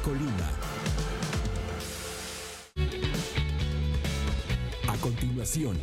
Colima. A continuación,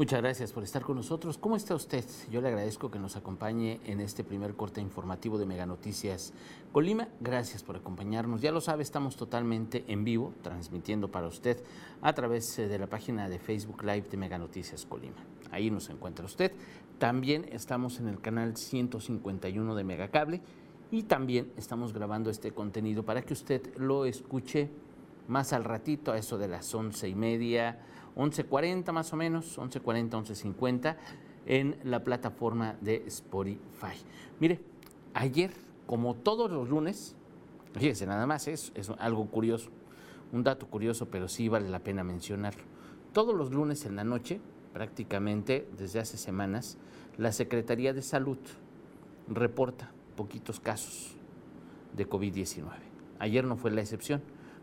Muchas gracias por estar con nosotros. ¿Cómo está usted? Yo le agradezco que nos acompañe en este primer corte informativo de Mega Noticias Colima. Gracias por acompañarnos. Ya lo sabe, estamos totalmente en vivo, transmitiendo para usted a través eh, de la página de Facebook Live de Mega Noticias Colima. Ahí nos encuentra usted. También estamos en el canal 151 de Megacable y también estamos grabando este contenido para que usted lo escuche más al ratito, a eso de las once y media 11.40 más o menos, 11.40, 11.50 en la plataforma de Spotify. Mire, ayer, como todos los lunes, fíjese, nada más es, es algo curioso, un dato curioso, pero sí vale la pena mencionarlo. Todos los lunes en la noche, prácticamente desde hace semanas, la Secretaría de Salud reporta poquitos casos de COVID-19. Ayer no fue la excepción.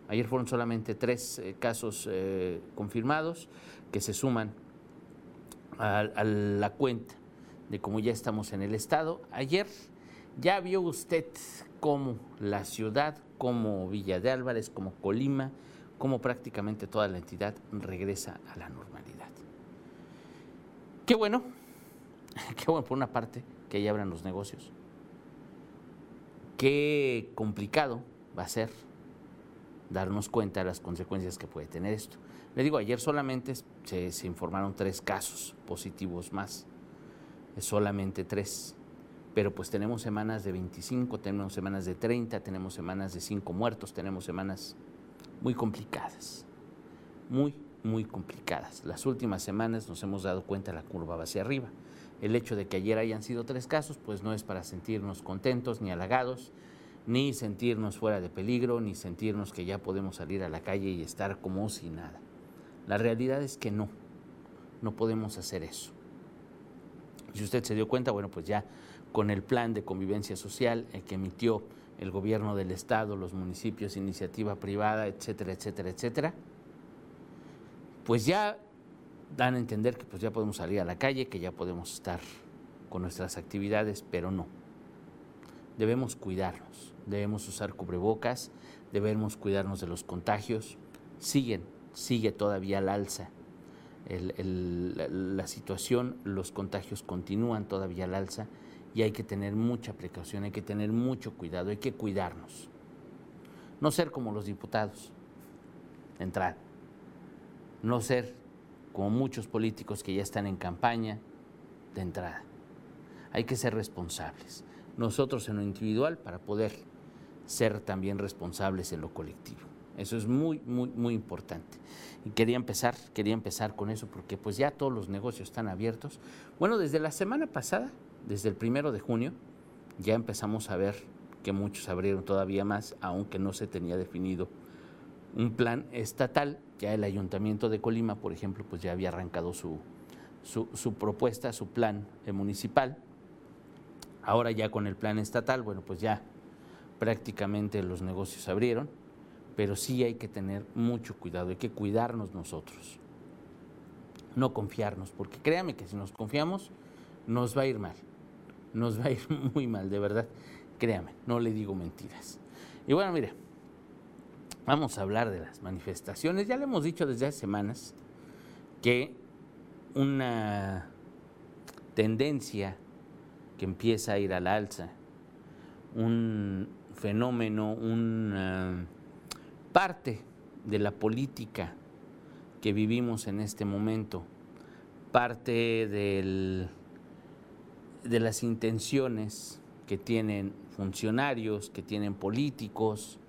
Ayer fueron solamente tres eh, casos eh, confirmados que se suman a, la cuenta de cómo ya estamos en el estado. Ayer ya vio usted cómo la ciudad, como Villa de Álvarez, como Colima, cómo prácticamente toda la entidad regresa a la normalidad. Qué bueno, qué bueno por una parte que ya abran los negocios. Qué complicado va a ser darnos cuenta de las consecuencias que puede tener esto. Le digo, ayer solamente se, informaron tres casos positivos más, solamente tres, pero pues tenemos semanas de 25, tenemos semanas de 30, tenemos semanas de 5 muertos, tenemos semanas muy complicadas, muy, muy complicadas. Las últimas semanas nos hemos dado cuenta la curva va hacia arriba. El hecho de que ayer hayan sido tres casos, pues no es para sentirnos contentos ni halagados, ni sentirnos fuera de peligro, ni sentirnos que ya podemos salir a la calle y estar como si nada. La realidad es que no, no podemos hacer eso. Si usted se dio cuenta, bueno, pues ya con el plan de convivencia social que emitió el gobierno del estado, los municipios, iniciativa privada, etcétera, etcétera, etcétera, pues ya dan a entender que pues ya podemos salir a la calle, que ya podemos estar con nuestras actividades, pero no. Debemos cuidarnos debemos usar cubrebocas, debemos cuidarnos de los contagios. Siguen, sigue todavía al alza la situación, los contagios continúan todavía al alza y hay que tener mucha precaución, hay que tener mucho cuidado, hay que cuidarnos. No ser como los diputados, entrar. No ser como muchos políticos que ya están en campaña de entrada. Hay que ser responsables. Nosotros en lo individual para poder ser también responsables en lo colectivo. Eso es muy, muy, muy importante. Y quería empezar, quería empezar con eso porque pues ya todos los negocios están abiertos. Bueno, desde la semana pasada, desde el primero de junio, ya empezamos a ver que muchos abrieron todavía más, aunque no se tenía definido un plan estatal. Ya el Ayuntamiento de Colima, por ejemplo, pues ya había arrancado su, su, su propuesta, su plan municipal. Ahora ya con el plan estatal, bueno, pues ya prácticamente los negocios abrieron, pero sí hay que tener mucho cuidado, hay que cuidarnos nosotros, no confiarnos, porque créame que si nos confiamos, nos va a ir mal, nos va a ir muy mal, de verdad, créame, no le digo mentiras. Y bueno, mire, vamos a hablar de las manifestaciones, ya le hemos dicho desde hace semanas que una tendencia que empieza a ir al alza, un fenómeno, una parte de la política que vivimos en este momento, parte del, de las intenciones que tienen funcionarios, que tienen políticos,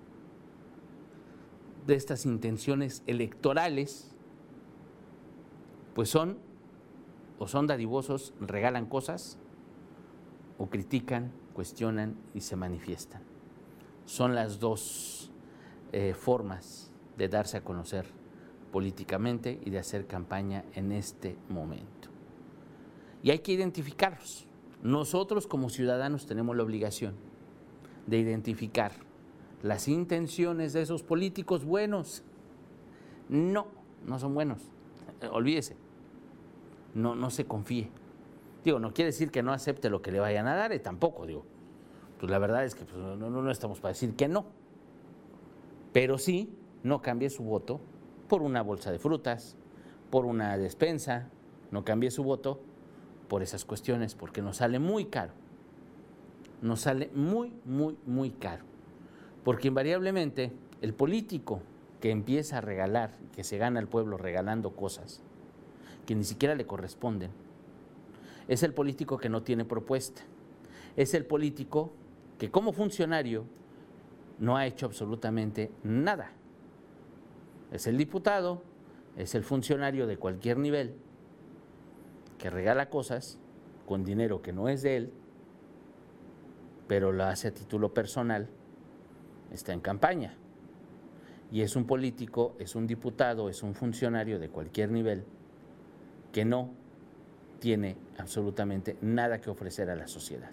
de estas intenciones electorales, pues son o son dadivosos, regalan cosas, o critican, cuestionan y se manifiestan son las dos eh, formas de darse a conocer políticamente y de hacer campaña en este momento. Y hay que identificarlos. Nosotros como ciudadanos tenemos la obligación de identificar las intenciones de esos políticos buenos. No, no son buenos. Eh, olvídese. No, no se confíe. Digo, no quiere decir que no acepte lo que le vayan a dar, eh, tampoco, digo. Pues la verdad es que pues, no, no, no estamos para decir que no. Pero sí, no cambie su voto por una bolsa de frutas, por una despensa, no cambie su voto por esas cuestiones, porque nos sale muy caro. Nos sale muy, muy, muy caro. Porque invariablemente el político que empieza a regalar, que se gana al pueblo regalando cosas que ni siquiera le corresponden, es el político que no tiene propuesta. Es el político que como funcionario no ha hecho absolutamente nada. Es el diputado, es el funcionario de cualquier nivel que regala cosas con dinero que no es de él, pero lo hace a título personal, está en campaña. Y es un político, es un diputado, es un funcionario de cualquier nivel que no tiene absolutamente nada que ofrecer a la sociedad.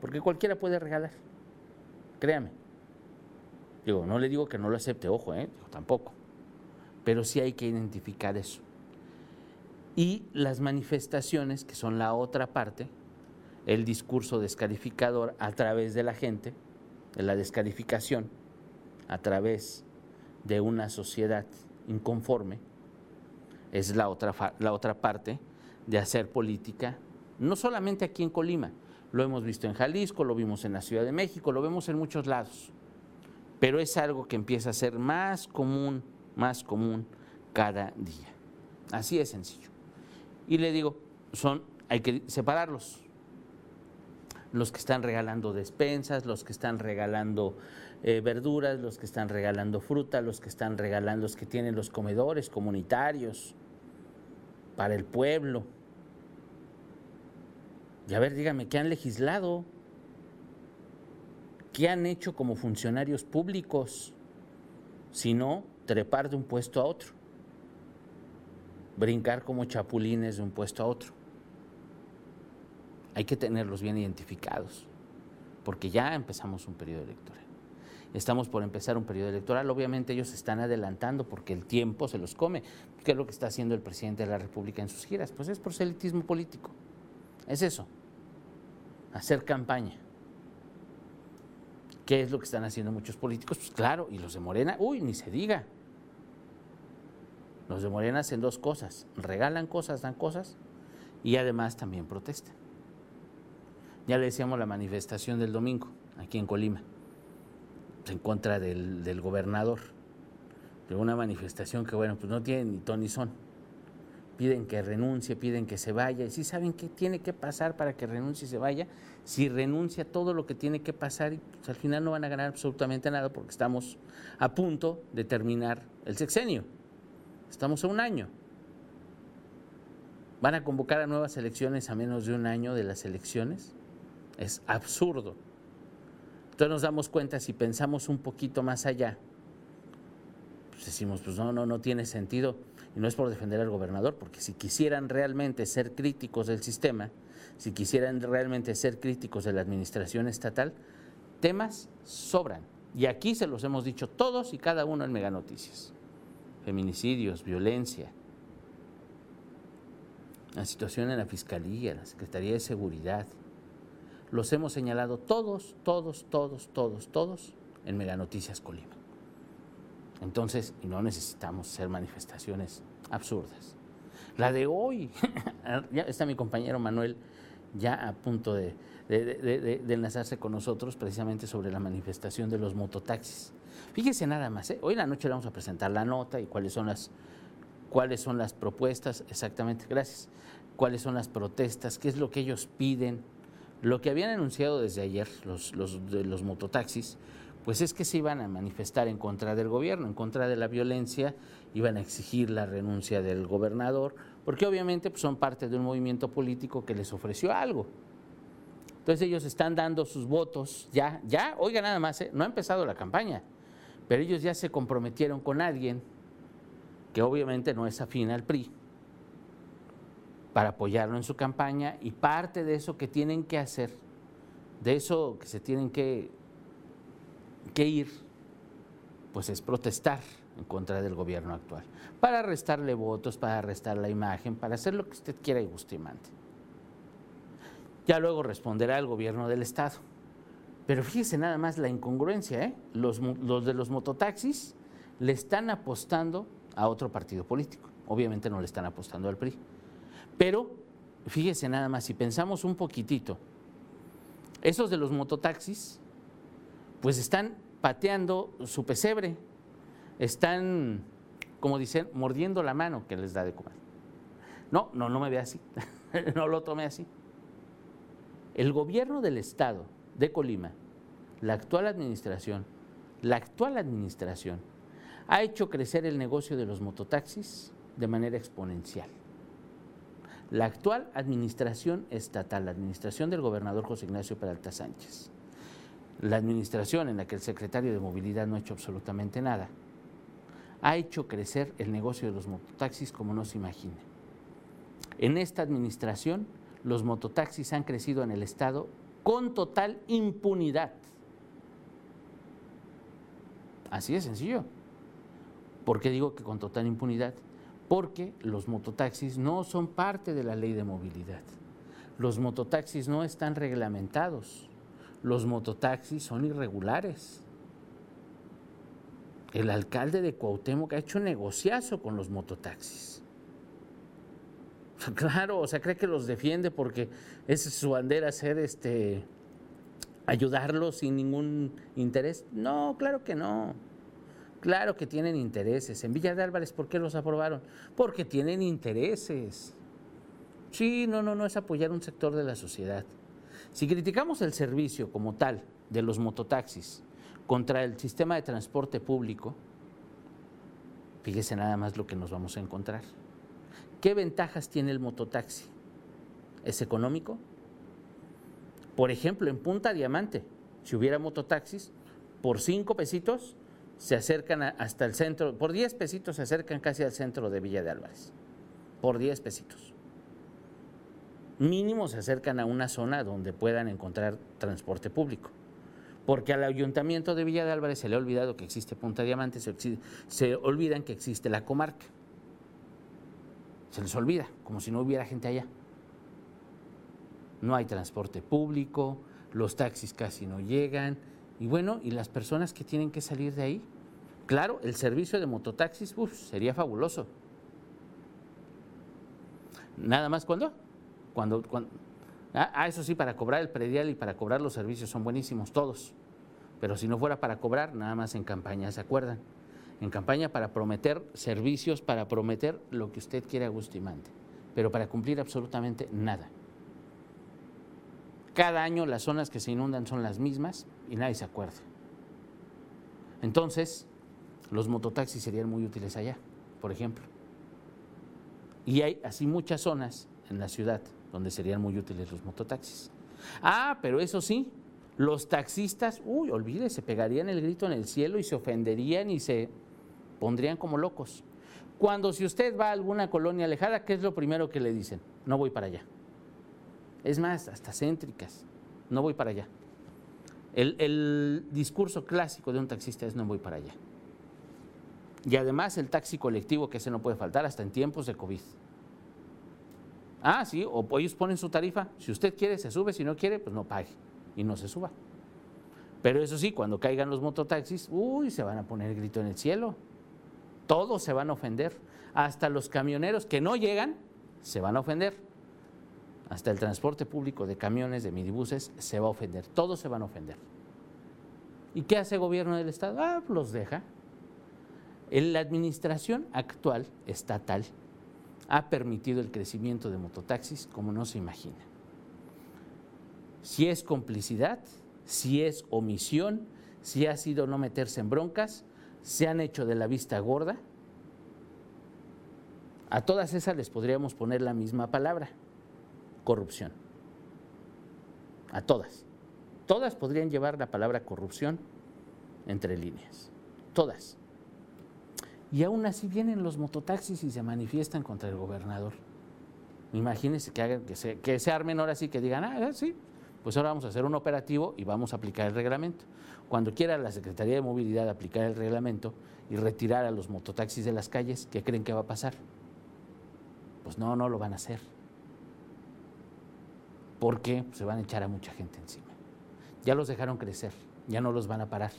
Porque cualquiera puede regalar, créame. Digo, no le digo que no lo acepte, ojo, ¿eh? tampoco. Pero sí hay que identificar eso. Y las manifestaciones, que son la otra parte, el discurso descalificador a través de la gente, de la descalificación, a través de una sociedad inconforme, es la otra, la otra parte de hacer política, no solamente aquí en Colima, lo hemos visto en Jalisco, lo vimos en la Ciudad de México, lo vemos en muchos lados, pero es algo que empieza a ser más común, más común cada día. Así es sencillo. Y le digo, son, hay que separarlos. Los que están regalando despensas, los que están regalando eh, verduras, los que están regalando fruta, los que están regalando, los que tienen los comedores comunitarios para el pueblo. Y a ver, dígame, ¿qué han legislado? ¿Qué han hecho como funcionarios públicos? Si no, trepar de un puesto a otro brincar como chapulines de un puesto a otro. Hay que tenerlos bien identificados, porque ya empezamos un periodo electoral. Estamos por empezar un periodo electoral, obviamente ellos se están adelantando porque el tiempo se los come. ¿Qué es lo que está haciendo el presidente de la República en sus giras? Pues es proselitismo político. Es eso, hacer campaña. ¿Qué es lo que están haciendo muchos políticos? Pues claro, y los de Morena, uy, ni se diga. Los de Morena hacen dos cosas, regalan cosas, dan cosas y además también protestan. Ya le decíamos la manifestación del domingo aquí en Colima, en contra del, gobernador. De una manifestación que, bueno, pues no tiene ni ton ni son. Piden que renuncie, piden que se vaya. Y si saben qué tiene que pasar para que renuncie y se vaya, si renuncia todo lo que tiene que pasar, pues al final no van a ganar absolutamente nada porque estamos a punto de terminar el sexenio. Estamos a un año. ¿Van a convocar a nuevas elecciones a menos de un año de las elecciones? Es absurdo. Entonces nos damos cuenta, si pensamos un poquito más allá, pues decimos, pues no, no, no tiene sentido. Y no es por defender al gobernador, porque si quisieran realmente ser críticos del sistema, si quisieran realmente ser críticos de la administración estatal, temas sobran. Y aquí se los hemos dicho todos y cada uno en Mega Noticias feminicidios, violencia, la situación en la Fiscalía, la Secretaría de Seguridad. Los hemos señalado todos, todos, todos, todos, todos en Mega Noticias Colima. Entonces, no necesitamos hacer manifestaciones absurdas. La de hoy, ya está mi compañero Manuel ya a punto de, enlazarse con nosotros precisamente sobre la manifestación de los mototaxis. Fíjese nada más, ¿eh? hoy en la noche le vamos a presentar la nota y cuáles son las, cuáles son las propuestas, exactamente, gracias, cuáles son las protestas, qué es lo que ellos piden. Lo que habían anunciado desde ayer los, los, mototaxis, pues es que se iban a manifestar en contra del gobierno, en contra de la violencia, iban a exigir la renuncia del gobernador, porque obviamente pues, son parte de un movimiento político que les ofreció algo. Entonces ellos están dando sus votos, ya, ya, oiga nada más, ¿eh? no ha empezado la campaña, pero ellos ya se comprometieron con alguien que obviamente no es afín al PRI para apoyarlo en su campaña y parte de eso que tienen que hacer, de eso que se tienen que, ir, pues es protestar en contra del gobierno actual, para restarle votos, para restar la imagen, para hacer lo que usted quiera y guste y mande. Ya luego responderá el gobierno del Estado. Pero fíjese nada más la incongruencia, ¿eh? los de los mototaxis le están apostando a otro partido político. Obviamente no le están apostando al PRI. Pero fíjese nada más, si pensamos un poquitito, esos de los mototaxis, pues están pateando su pesebre, están, como dicen, mordiendo la mano que les da de comer. No, no, no me ve así, no lo tome así. El gobierno del Estado de Colima, la actual administración, la actual administración, ha hecho crecer el negocio de los mototaxis de manera exponencial. La actual administración estatal, la administración del gobernador José Ignacio Peralta Sánchez, la administración en la que el secretario de Movilidad no ha hecho absolutamente nada, ha hecho crecer el negocio de los mototaxis como no se imagina. En esta administración, los mototaxis han crecido en el Estado con total impunidad. Así de sencillo. ¿Por qué digo que con total impunidad? Porque los mototaxis no son parte de la ley de movilidad. Los mototaxis no están reglamentados. Los mototaxis son irregulares. El alcalde de Cuauhtémoc ha hecho negociazo con los mototaxis. Claro, o sea, cree que los defiende porque es su bandera ser este ayudarlos sin ningún interés. No, claro que no. Claro que tienen intereses. En Villa de Álvarez, ¿por qué los aprobaron? Porque tienen intereses. Sí, no, no, no es apoyar un sector de la sociedad. Si criticamos el servicio como tal de los mototaxis contra el sistema de transporte público, fíjese nada más lo que nos vamos a encontrar. ¿Qué ventajas tiene el mototaxi? ¿Es económico? Por ejemplo, en Punta Diamante, si hubiera mototaxis, por cinco pesitos se acercan hasta el centro, por 10 pesitos se acercan casi al centro de Villa de Álvarez, por 10 pesitos. Mínimo se acercan a una zona donde puedan encontrar transporte público. Porque al ayuntamiento de Villa de Álvarez se le ha olvidado que existe Punta Diamante, se, se olvidan que existe la comarca. Se les olvida, como si no hubiera gente allá. No hay transporte público, los taxis casi no llegan, y bueno, ¿y las personas que tienen que salir de ahí? Claro, el servicio de mototaxis sería fabuloso. Nada más cuando, cuando, ah, ah, eso sí, para cobrar el predial y para cobrar los servicios son buenísimos todos. Pero si no fuera para cobrar, nada más en campaña, ¿se acuerdan? En campaña para prometer servicios, para prometer lo que usted quiera mande, pero para cumplir absolutamente nada. Cada año las zonas que se inundan son las mismas y nadie se acuerda. Entonces, los mototaxis serían muy útiles allá, por ejemplo. Y hay así muchas zonas en la ciudad donde serían muy útiles los mototaxis. Ah, pero eso sí, los taxistas, uy, olvídese, pegarían el grito en el cielo y se ofenderían y se pondrían como locos. Cuando si usted va a alguna colonia alejada, ¿qué es lo primero que le dicen? No voy para allá es más, hasta céntricas, no voy para allá. El, discurso clásico de un taxista es no voy para allá. Y además el taxi colectivo, que ese no puede faltar hasta en tiempos de COVID. Ah, sí, o ellos ponen su tarifa, si usted quiere se sube, si no quiere, pues no pague y no se suba. Pero eso sí, cuando caigan los mototaxis, uy, se van a poner el grito en el cielo. Todos se van a ofender. Hasta los camioneros que no llegan se van a ofender hasta el transporte público de camiones, de minibuses, se va a ofender. Todos se van a ofender. ¿Y qué hace el gobierno del Estado? Ah, los deja. La administración actual, estatal, ha permitido el crecimiento de mototaxis como no se imagina. Si es complicidad, si es omisión, si ha sido no meterse en broncas, se han hecho de la vista gorda. A todas esas les podríamos poner la misma palabra, corrupción. A todas. Todas podrían llevar la palabra corrupción entre líneas. Todas. Y aún así vienen los mototaxis y se manifiestan contra el gobernador. Imagínense que, hagan, que, se, que se armen ahora sí, que digan, ah, sí, Pues ahora vamos a hacer un operativo y vamos a aplicar el reglamento. Cuando quiera la Secretaría de Movilidad aplicar el reglamento y retirar a los mototaxis de las calles, ¿qué creen que va a pasar? Pues no, no lo van a hacer. Porque se van a echar a mucha gente encima. Ya los dejaron crecer, ya no los van a parar.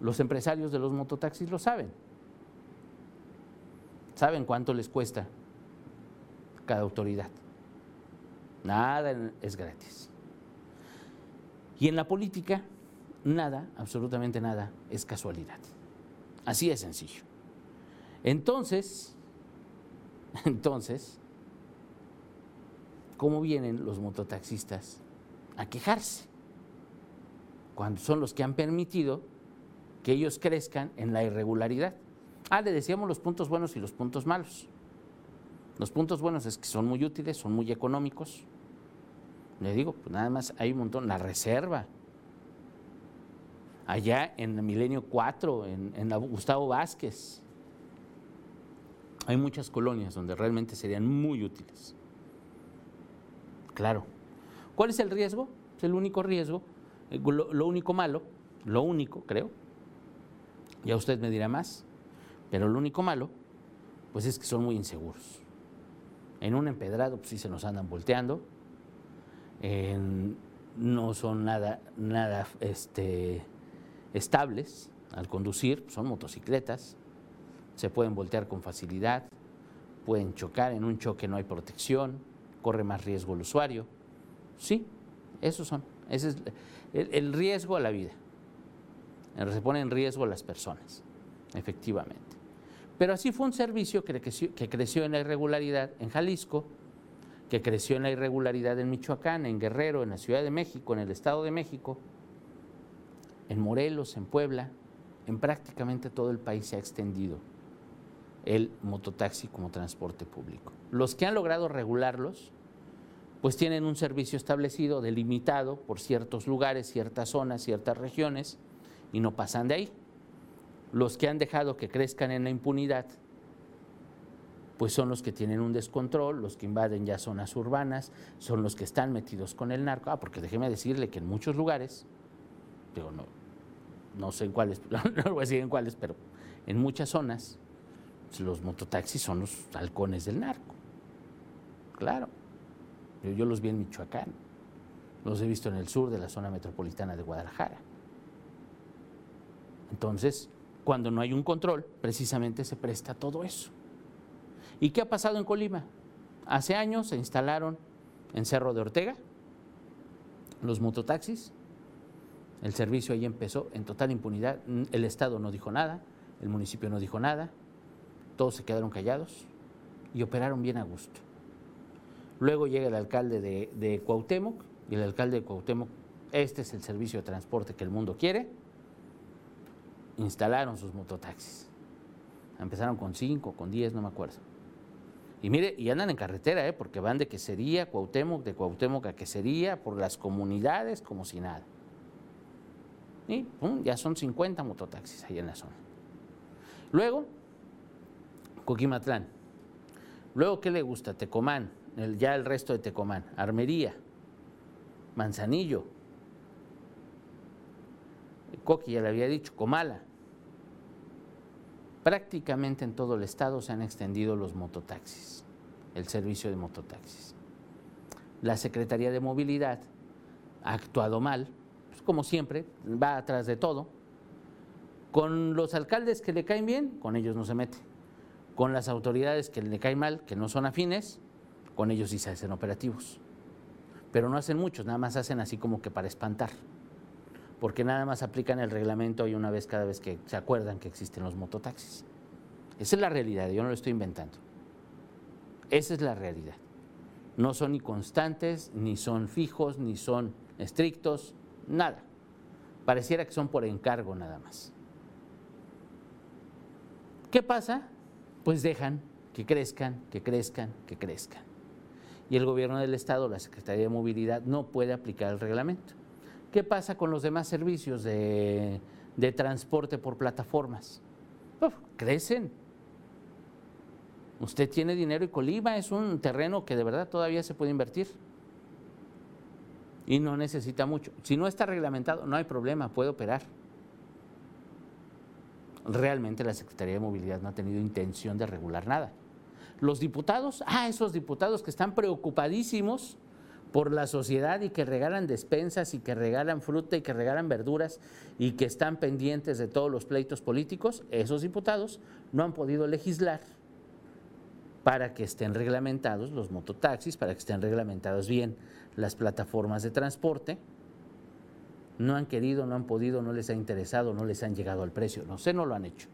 Los empresarios de los mototaxis lo saben. Saben cuánto les cuesta cada autoridad. Nada es gratis. Y en la política, nada, absolutamente nada, es casualidad. Así de sencillo. Entonces, entonces, ¿cómo vienen los mototaxistas a quejarse? Cuando son los que han permitido que ellos crezcan en la irregularidad. Ah, le decíamos los puntos buenos y los puntos malos. Los puntos buenos es que son muy útiles, son muy económicos. Le digo, pues nada más hay un montón. La reserva. Allá en el Milenio 4, en, Gustavo Vázquez. Hay muchas colonias donde realmente serían muy útiles. Claro. ¿Cuál es el riesgo? Es el único riesgo, eh, lo, único malo, lo único, creo. Ya usted me dirá más. Pero lo único malo, pues es que son muy inseguros. En un empedrado, pues sí se nos andan volteando. no son nada, nada este, estables al conducir, son motocicletas, se pueden voltear con facilidad, pueden chocar, en un choque no hay protección, corre más riesgo el usuario. Sí, esos son, ese es el, riesgo a la vida. Se pone en riesgo a las personas, efectivamente. Pero así fue un servicio que creció, que creció en la irregularidad en Jalisco, que creció en la irregularidad en Michoacán, en Guerrero, en la Ciudad de México, en el Estado de México, en Morelos, en Puebla, en prácticamente todo el país se ha extendido el mototaxi como transporte público. Los que han logrado regularlos, pues tienen un servicio establecido, delimitado por ciertos lugares, ciertas zonas, ciertas regiones, y no pasan de ahí. Los que han dejado que crezcan en la impunidad, pues son los que tienen un descontrol, los que invaden ya zonas urbanas, son los que están metidos con el narco. Ah, porque déjeme decirle que en muchos lugares, digo, no, no sé en cuáles, no voy a decir en cuáles, pero en muchas zonas, los mototaxis son los halcones del narco. Claro. Yo, los vi en Michoacán, los he visto en el sur de la zona metropolitana de Guadalajara. Entonces, cuando no hay un control, precisamente se presta todo eso. ¿Y qué ha pasado en Colima? Hace años se instalaron en Cerro de Ortega los mototaxis. El servicio ahí empezó en total impunidad. El Estado no dijo nada, el municipio no dijo nada, todos se quedaron callados y operaron bien a gusto. Luego llega el alcalde de, de Cuauhtémoc y el alcalde de Cuauhtémoc, este es el servicio de transporte que el mundo quiere, instalaron sus mototaxis. Empezaron con cinco, con diez, no me acuerdo. Y mire, y andan en carretera, ¿eh? porque van de Quesería, Cuauhtémoc, de Cuauhtémoc a Quesería, por las comunidades como si nada. Y ya son 50 mototaxis ahí en la zona. Luego, Coquimatlán. Luego, ¿qué le gusta? Tecomán, ya el resto de Tecomán. Armería, Manzanillo, Coqui ya le había dicho, Comala. Prácticamente en todo el estado se han extendido los mototaxis, el servicio de mototaxis. La Secretaría de Movilidad ha actuado mal, pues, como siempre, va atrás de todo. Con los alcaldes que le caen bien, con ellos no se mete. Con las autoridades que le caen mal, que no son afines, con ellos sí se hacen operativos. Pero no hacen muchos, nada más hacen así como que para espantar porque nada más aplican el reglamento y una vez cada vez que se acuerdan que existen los mototaxis. Esa es la realidad, yo no lo estoy inventando. Esa es la realidad. No son ni constantes, ni son fijos, ni son estrictos, nada. Pareciera que son por encargo nada más. ¿Qué pasa? Pues dejan que crezcan, que crezcan, que crezcan. Y el gobierno del Estado, la Secretaría de Movilidad, no puede aplicar el reglamento. ¿Qué pasa con los demás servicios de, transporte por plataformas? crecen. Usted tiene dinero y Colima es un terreno que de verdad todavía se puede invertir. y no necesita mucho. Si no está reglamentado, no hay problema, puede operar. Realmente la Secretaría de Movilidad no ha tenido intención de regular nada. Los diputados, ah, esos diputados que están preocupadísimos por la sociedad y que regalan despensas y que regalan fruta y que regalan verduras y que están pendientes de todos los pleitos políticos, esos diputados no han podido legislar para que estén reglamentados los mototaxis, para que estén reglamentados bien las plataformas de transporte. No han querido, no han podido, no les ha interesado, no les han llegado al precio. No sé, no lo han hecho.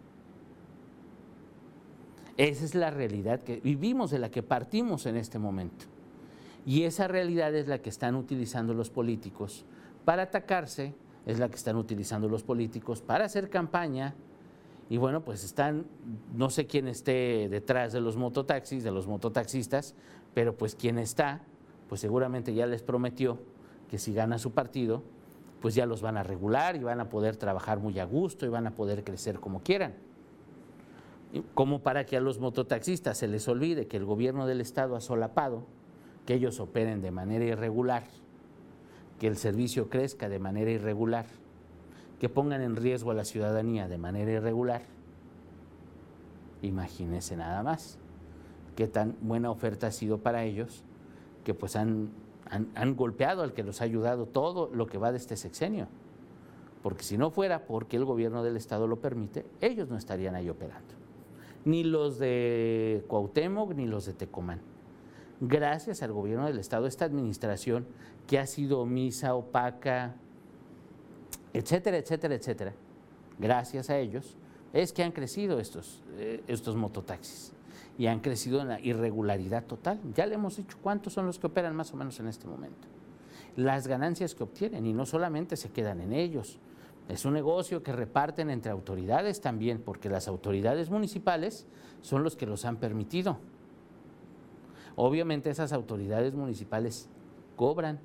Esa es la realidad que vivimos, de la que partimos en este momento. Y esa realidad es la que están utilizando los políticos para atacarse, es la que están utilizando los políticos para hacer campaña. Y bueno, pues están, no sé quién esté detrás de los mototaxis, de los mototaxistas, pero pues quien está, pues seguramente ya les prometió que si gana su partido, pues ya los van a regular y van a poder trabajar muy a gusto y van a poder crecer como quieran. Como para que a los mototaxistas se les olvide que el gobierno del Estado ha solapado que ellos operen de manera irregular, que el servicio crezca de manera irregular, que pongan en riesgo a la ciudadanía de manera irregular. Imagínense nada más qué tan buena oferta ha sido para ellos, que pues han, han, golpeado al que los ha ayudado todo lo que va de este sexenio. Porque si no fuera porque el gobierno del Estado lo permite, ellos no estarían ahí operando. Ni los de Cuauhtémoc, ni los de Tecomán gracias al gobierno del Estado, esta administración que ha sido omisa, opaca, etcétera, etcétera, etcétera, gracias a ellos, es que han crecido estos, eh, estos mototaxis y han crecido en la irregularidad total. Ya le hemos dicho cuántos son los que operan más o menos en este momento. Las ganancias que obtienen y no solamente se quedan en ellos. Es un negocio que reparten entre autoridades también, porque las autoridades municipales son los que los han permitido. Obviamente esas autoridades municipales cobran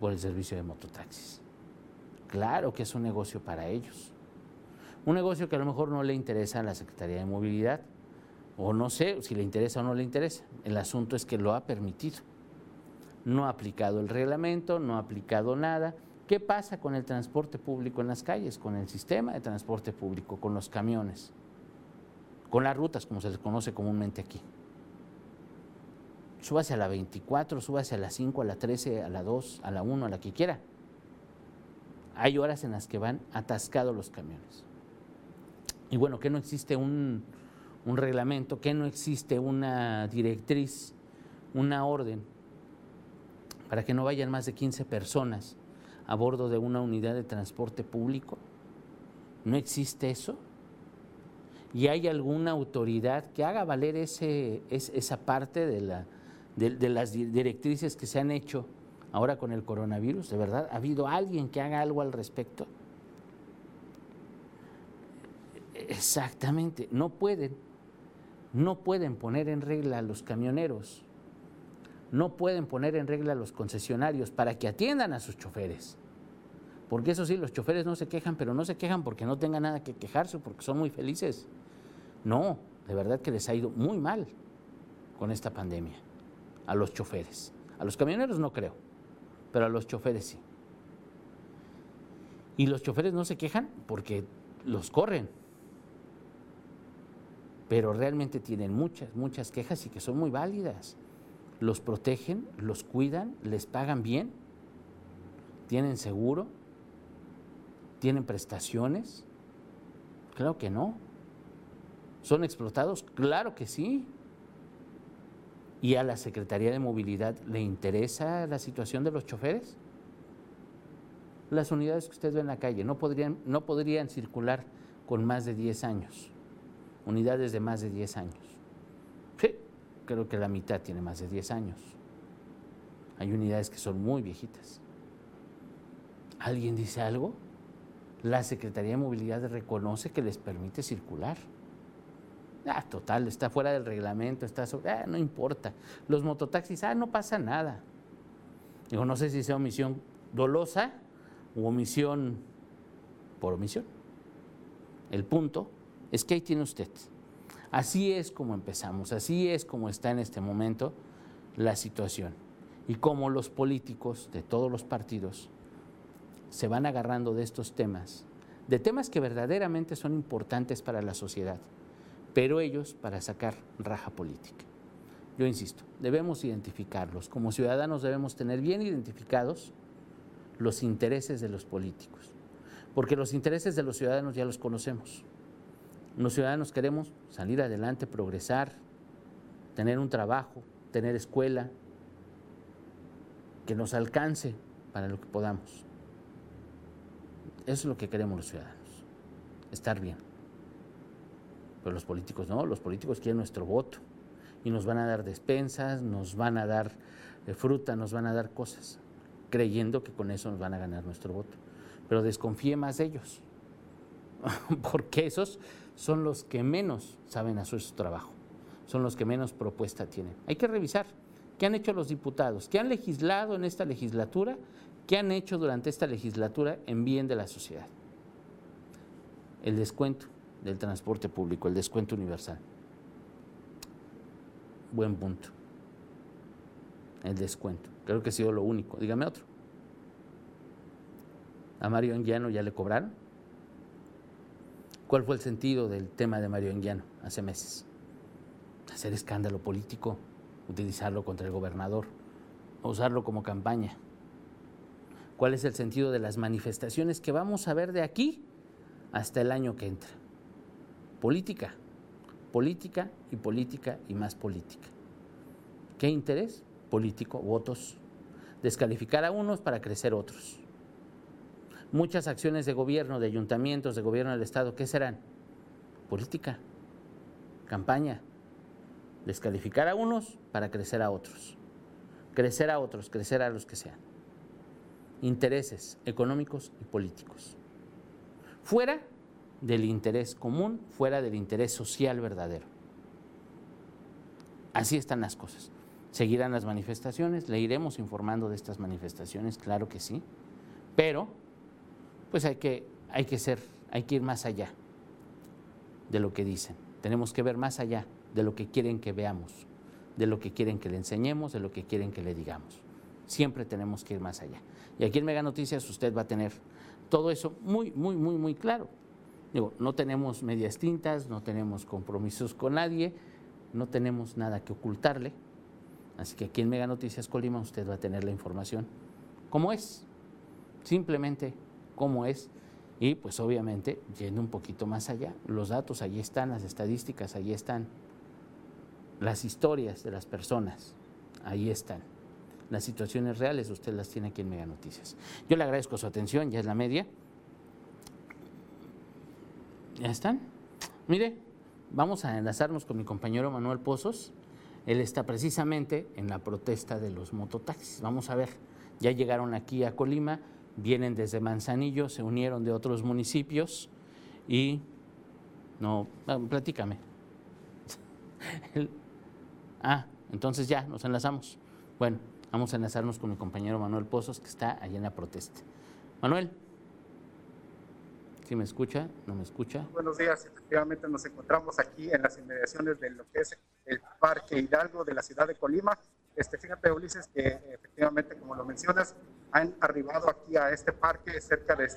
por el servicio de mototaxis. Claro que es un negocio para ellos. Un negocio que a lo mejor no le interesa a la Secretaría de Movilidad, o no sé si le interesa o no le interesa. El asunto es que lo ha permitido. No ha aplicado el reglamento, no ha aplicado nada. ¿Qué pasa con el transporte público en las calles, con el sistema de transporte público, con los camiones, con las rutas, como se les conoce comúnmente aquí? súbase a la 24, súbase a la 5, a la 13, a la 2, a la 1, a la que quiera. Hay horas en las que van atascados los camiones. Y bueno, que no existe un, un reglamento, que no existe una directriz, una orden para que no vayan más de 15 personas a bordo de una unidad de transporte público. ¿No existe eso? ¿Y hay alguna autoridad que haga valer ese, esa parte de de, las directrices que se han hecho ahora con el coronavirus? ¿De verdad ha habido alguien que haga algo al respecto? Exactamente, no pueden, no pueden poner en regla a los camioneros, no pueden poner en regla a los concesionarios para que atiendan a sus choferes. Porque eso sí, los choferes no se quejan, pero no se quejan porque no tengan nada que quejarse, porque son muy felices. No, de verdad que les ha ido muy mal con esta pandemia a los choferes. A los camioneros no creo, pero a los choferes sí. Y los choferes no se quejan porque los corren, pero realmente tienen muchas, muchas quejas y que son muy válidas. Los protegen, los cuidan, les pagan bien, tienen seguro, tienen prestaciones. Claro que no. ¿Son explotados? Claro que sí. ¿Y a la Secretaría de Movilidad le interesa la situación de los choferes? Las unidades que usted ve en la calle no podrían, no podrían circular con más de 10 años, unidades de más de 10 años. Sí, creo que la mitad tiene más de 10 años. Hay unidades que son muy viejitas. ¿Alguien dice algo? La Secretaría de Movilidad reconoce que les permite circular. Ah, total, está fuera del reglamento, está sobre, ah, no importa. Los mototaxis, ah, no pasa nada. Digo, no sé si sea omisión dolosa o omisión por omisión. El punto es que ahí tiene usted. Así es como empezamos, así es como está en este momento la situación. y cómo los políticos de todos los partidos se van agarrando de estos temas, de temas que verdaderamente son importantes para la sociedad, pero ellos para sacar raja política. Yo insisto, debemos identificarlos. Como ciudadanos debemos tener bien identificados los intereses de los políticos, porque los intereses de los ciudadanos ya los conocemos. Los ciudadanos queremos salir adelante, progresar, tener un trabajo, tener escuela, que nos alcance para lo que podamos. Eso es lo que queremos los ciudadanos, estar bien. Pero los políticos no, los políticos quieren nuestro voto y nos van a dar despensas, nos van a dar eh, fruta, nos van a dar cosas, creyendo que con eso nos van a ganar nuestro voto. Pero desconfíe más de ellos, porque esos son los que menos saben hacer su trabajo, son los que menos propuesta tienen. Hay que revisar ¿Qué han hecho los diputados? ¿Qué han legislado en esta legislatura? ¿Qué han hecho durante esta legislatura en bien de la sociedad? El descuento del transporte público, el descuento universal. Buen punto. El descuento. Creo que ha sido lo único. Dígame otro. ¿A Mario Anguiano ya le cobraron? ¿Cuál fue el sentido del tema de Mario Anguiano hace meses? Hacer escándalo político utilizarlo contra el gobernador, usarlo como campaña. ¿Cuál es el sentido de las manifestaciones que vamos a ver de aquí hasta el año que entra? Política, política y política y más política. ¿Qué interés? Político, votos. Descalificar a unos para crecer otros. Muchas acciones de gobierno, de ayuntamientos, de gobierno del Estado, ¿qué serán? Política, campaña, Descalificar a unos para crecer a otros. Crecer a otros, crecer a los que sean. Intereses económicos y políticos. Fuera del interés común, fuera del interés social verdadero. Así están las cosas. Seguirán las manifestaciones, le iremos informando de estas manifestaciones, claro que sí, pero pues hay que, hay que ser, hay que ir más allá de lo que dicen. Tenemos que ver más allá de lo que quieren que veamos, de lo que quieren que le enseñemos, de lo que quieren que le digamos. Siempre tenemos que ir más allá. Y aquí en Mega Noticias usted va a tener todo eso muy, muy, muy, muy claro. Digo, no tenemos medias tintas, no tenemos compromisos con nadie, no tenemos nada que ocultarle. Así que aquí en Mega Noticias Colima usted va a tener la información como es, simplemente como es. Y pues obviamente, yendo un poquito más allá, los datos allí están, las estadísticas allí están. Las historias de las personas, ahí están. Las situaciones reales usted las tiene aquí en Mega Noticias. Yo le agradezco su atención, ya es la media. ¿Ya están? Mire, vamos a enlazarnos con mi compañero Manuel Pozos. Él está precisamente en la protesta de los mototaxis. Vamos a ver, ya llegaron aquí a Colima, vienen desde Manzanillo, se unieron de otros municipios y no, ah, platícame. Ah, entonces ya, nos enlazamos. Bueno, vamos a enlazarnos con mi compañero Manuel Pozos, que está allá en la protesta. Manuel. ¿Sí me escucha? ¿No me escucha? Buenos días, efectivamente nos encontramos aquí en las inmediaciones de lo que es el Parque Hidalgo de la ciudad de Colima. Este, fíjate, Ulises, que efectivamente, como lo mencionas, han arribado aquí a este parque cerca de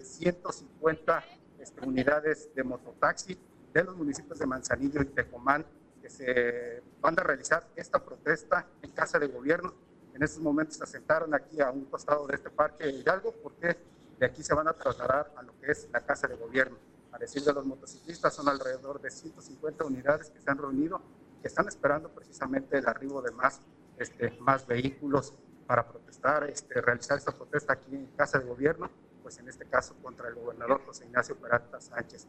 150 este, unidades de mototaxi de los municipios de Manzanillo y Tecomán se van a realizar esta protesta en casa de gobierno. En estos momentos se sentaron aquí a un costado de este parque Hidalgo porque de aquí se van a trasladar a lo que es la casa de gobierno. A decir de los motociclistas, son alrededor de 150 unidades que se han reunido, que están esperando precisamente el arribo de más, este, más vehículos para protestar, este, realizar esta protesta aquí en casa de gobierno, pues en este caso contra el gobernador José Ignacio Peralta Sánchez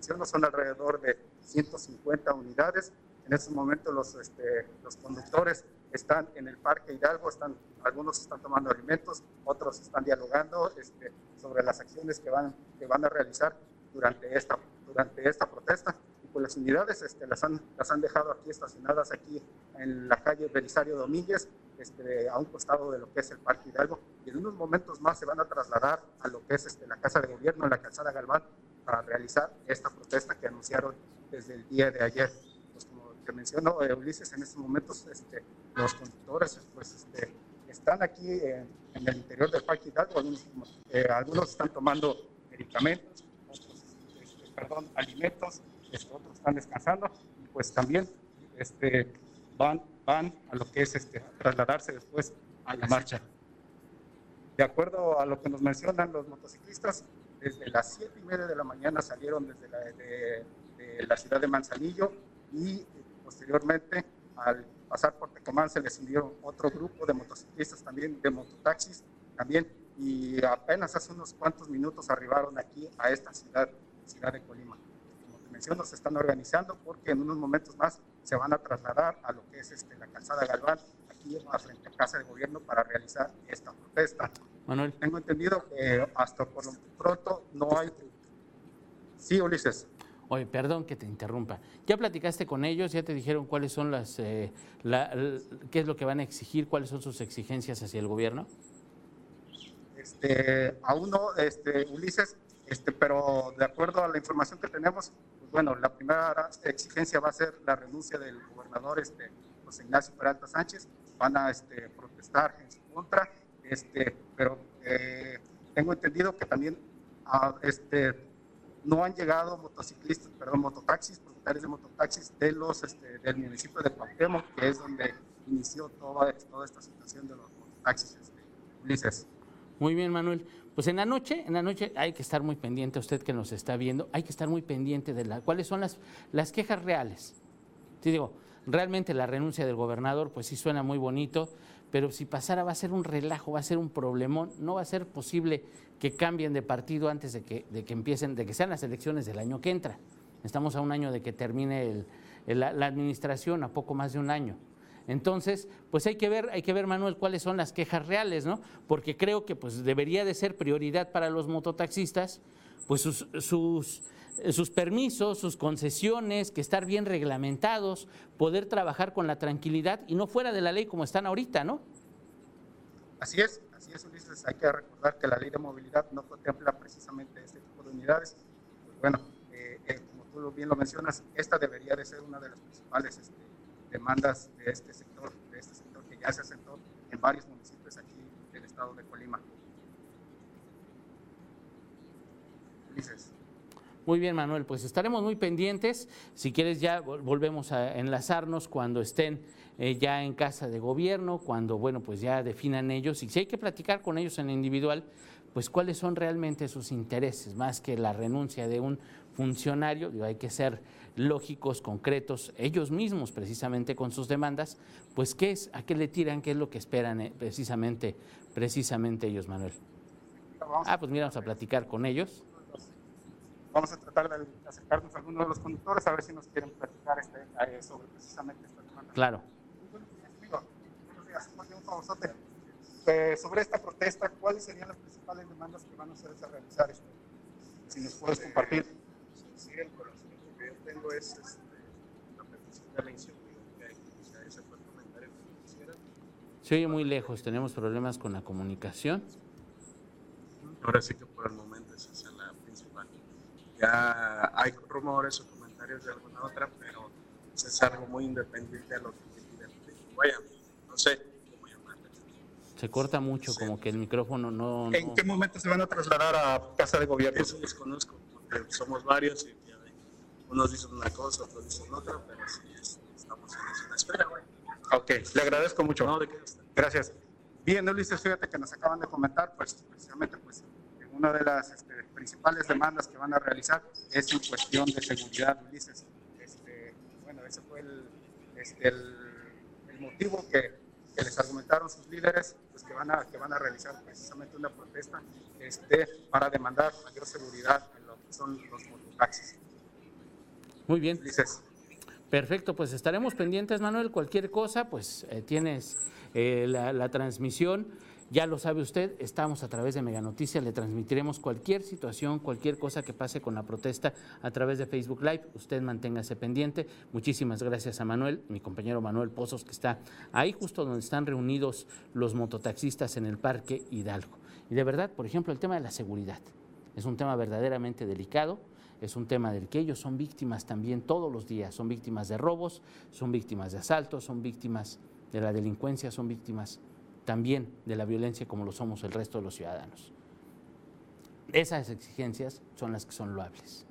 menciono, son alrededor de 150 unidades. En estos momentos los, este, los conductores están en el Parque Hidalgo, están, algunos están tomando alimentos, otros están dialogando este, sobre las acciones que van, que van a realizar durante esta, durante esta protesta. Y pues las unidades este, las, han, las han dejado aquí estacionadas aquí en la calle Belisario Domínguez, este, a un costado de lo que es el Parque Hidalgo. Y en unos momentos más se van a trasladar a lo que es este, la Casa de Gobierno la calzada Galván, para realizar esta protesta que anunciaron desde el día de ayer. Pues como te menciono, eh, Ulises, en estos momentos este, los conductores pues, este, están aquí en, el interior del Parque Hidalgo, algunos, eh, algunos están tomando medicamentos, otros, este, perdón, alimentos, este, otros están descansando, y pues también este, van, van a lo que es este, trasladarse después a la marcha. De acuerdo a lo que nos mencionan los motociclistas, desde las 7 y media de la mañana salieron desde la, de, la ciudad de Manzanillo y posteriormente al pasar por Tecomán se les unieron otro grupo de motociclistas también, de mototaxis también, y apenas hace unos cuantos minutos arribaron aquí a esta ciudad, ciudad de Colima. Como te menciono, se están organizando porque en unos momentos más se van a trasladar a lo que es este, la calzada Galván, aquí frente a Casa de Gobierno para realizar esta protesta. Manuel. Tengo entendido que hasta por lo pronto no hay... Sí, Ulises. Oye, perdón que te interrumpa. ¿Ya platicaste con ellos? ¿Ya te dijeron cuáles son las, eh, qué es lo que van a exigir? ¿Cuáles son sus exigencias hacia el gobierno? Este, aún no, este, Ulises, este, pero de acuerdo a la información que tenemos, bueno, la primera exigencia va a ser la renuncia del gobernador este, José Ignacio Peralta Sánchez. Van a este, protestar en su contra este, pero eh, tengo entendido que también este, no han llegado motociclistas, perdón, mototaxis, propietarios de mototaxis de los, este, del municipio de Cuauhtémoc, que es donde inició toda, toda esta situación de los mototaxis, este, Ulises. Muy bien, Manuel. Pues en la noche, en la noche hay que estar muy pendiente, usted que nos está viendo, hay que estar muy pendiente de la, cuáles son las, las quejas reales. Te digo, realmente la renuncia del gobernador, pues sí suena muy bonito, pero si pasara va a ser un relajo, va a ser un problemón, no va a ser posible que cambien de partido antes de que, de que empiecen, de que sean las elecciones del año que entra. Estamos a un año de que termine la, administración, a poco más de un año. Entonces, pues hay que ver, hay que ver, Manuel, cuáles son las quejas reales, ¿no? Porque creo que pues debería de ser prioridad para los mototaxistas, pues sus, sus permisos, sus concesiones, que estar bien reglamentados, poder trabajar con la tranquilidad y no fuera de la ley como están ahorita, ¿no? Así es, así es, Ulises. Hay que recordar que la ley de movilidad no contempla precisamente este tipo de unidades. Pues bueno, eh, eh, como tú bien lo mencionas, esta debería de ser una de las principales este, demandas de este sector, de este sector que ya se asentó en varios municipios aquí del estado de Colima. Ulises. Muy bien, Manuel, pues estaremos muy pendientes. Si quieres ya volvemos a enlazarnos cuando estén eh, ya en casa de gobierno, cuando, bueno, pues ya definan ellos. Y si hay que platicar con ellos en individual, pues cuáles son realmente sus intereses, más que la renuncia de un funcionario, hay que ser lógicos, concretos, ellos mismos precisamente con sus demandas, pues qué es, a qué le tiran, qué es lo que esperan eh, precisamente, precisamente ellos, Manuel. Ah, pues mira, vamos a platicar con ellos vamos a tratar de acercarnos a algunos de los conductores a ver si nos quieren platicar este, eh, sobre precisamente esta demanda. Claro. Eh, sobre esta protesta, ¿cuáles serían las principales demandas que van a ustedes a realizar? Este, si nos puedes compartir. Sí, el conocimiento que yo tengo es este, la petición de la iniciativa que ese fue el comentario que quisiera. Se oye muy lejos, tenemos problemas con la comunicación. Ahora sí que por el momento esa es la principal. Ya hay rumores o comentarios de alguna otra, pero es algo muy independiente de lo que pide Vaya, no sé cómo llamarle. Se corta mucho, como que el micrófono no, ¿En qué momento se van a trasladar a Casa de Gobierno? Eso desconozco, porque somos varios y unos dicen una cosa, otros dicen otra, pero sí estamos en una espera, güey. Ok, le agradezco mucho. No, de qué Gracias. Bien, Ulises, fíjate que nos acaban de comentar, pues precisamente, pues una de las este, principales demandas que van a realizar es en cuestión de seguridad, Ulises. Este, bueno, ese fue el, este, el, motivo que, que, les argumentaron sus líderes, pues que van a, que van a realizar precisamente una protesta este, para demandar mayor seguridad en lo que son los mototaxis. Muy bien. Ulises. Perfecto, pues estaremos pendientes, Manuel. Cualquier cosa, pues eh, tienes eh, la, la transmisión. Ya lo sabe usted, estamos a través de Mega Noticias, le transmitiremos cualquier situación, cualquier cosa que pase con la protesta a través de Facebook Live. Usted manténgase pendiente. Muchísimas gracias a Manuel, mi compañero Manuel Pozos, que está ahí justo donde están reunidos los mototaxistas en el Parque Hidalgo. Y de verdad, por ejemplo, el tema de la seguridad es un tema verdaderamente delicado es un tema del que ellos son víctimas también todos los días, son víctimas de robos, son víctimas de asaltos, son víctimas de la delincuencia son víctimas también de la violencia como lo somos el resto de los ciudadanos. Esas exigencias son las que son loables.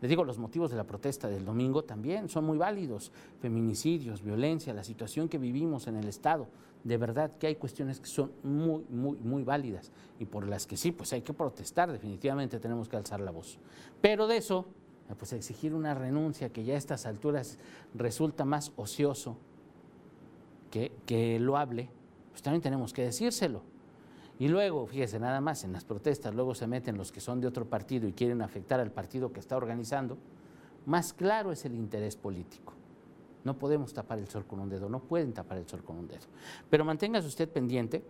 Les digo, los motivos de la protesta del domingo también son muy válidos. Feminicidios, violencia, la situación que vivimos en el Estado. De verdad que hay cuestiones que son muy, muy, muy válidas y por las que sí, pues hay que protestar, definitivamente tenemos que alzar la voz. Pero de eso, pues exigir una renuncia que ya a estas alturas resulta más ocioso que, que loable, pues también tenemos que decírselo. Y luego, fíjese, nada más en las protestas, luego se meten los que son de otro partido y quieren afectar al partido que está organizando, más claro es el interés político. No podemos tapar el sol con un dedo, no pueden tapar el sol con un dedo. Pero manténgase usted pendiente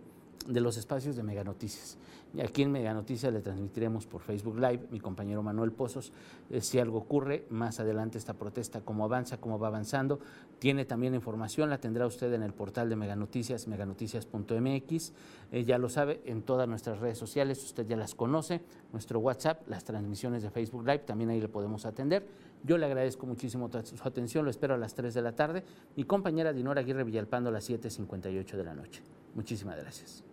de los espacios de Mega Noticias. Y aquí en Mega Noticias le transmitiremos por Facebook Live, mi compañero Manuel Pozos, eh, si algo ocurre, más adelante esta protesta, cómo avanza, cómo va avanzando. Tiene también información, la tendrá usted en el portal de Mega Noticias, meganoticias.mx. Eh, ya lo sabe, en todas nuestras redes sociales, usted ya las conoce, nuestro WhatsApp, las transmisiones de Facebook Live, también ahí le podemos atender. Yo le agradezco muchísimo su atención, lo espero a las 3 de la tarde. Mi compañera Dinora Aguirre Villalpando a las 7.58 de la noche. Muchísimas gracias.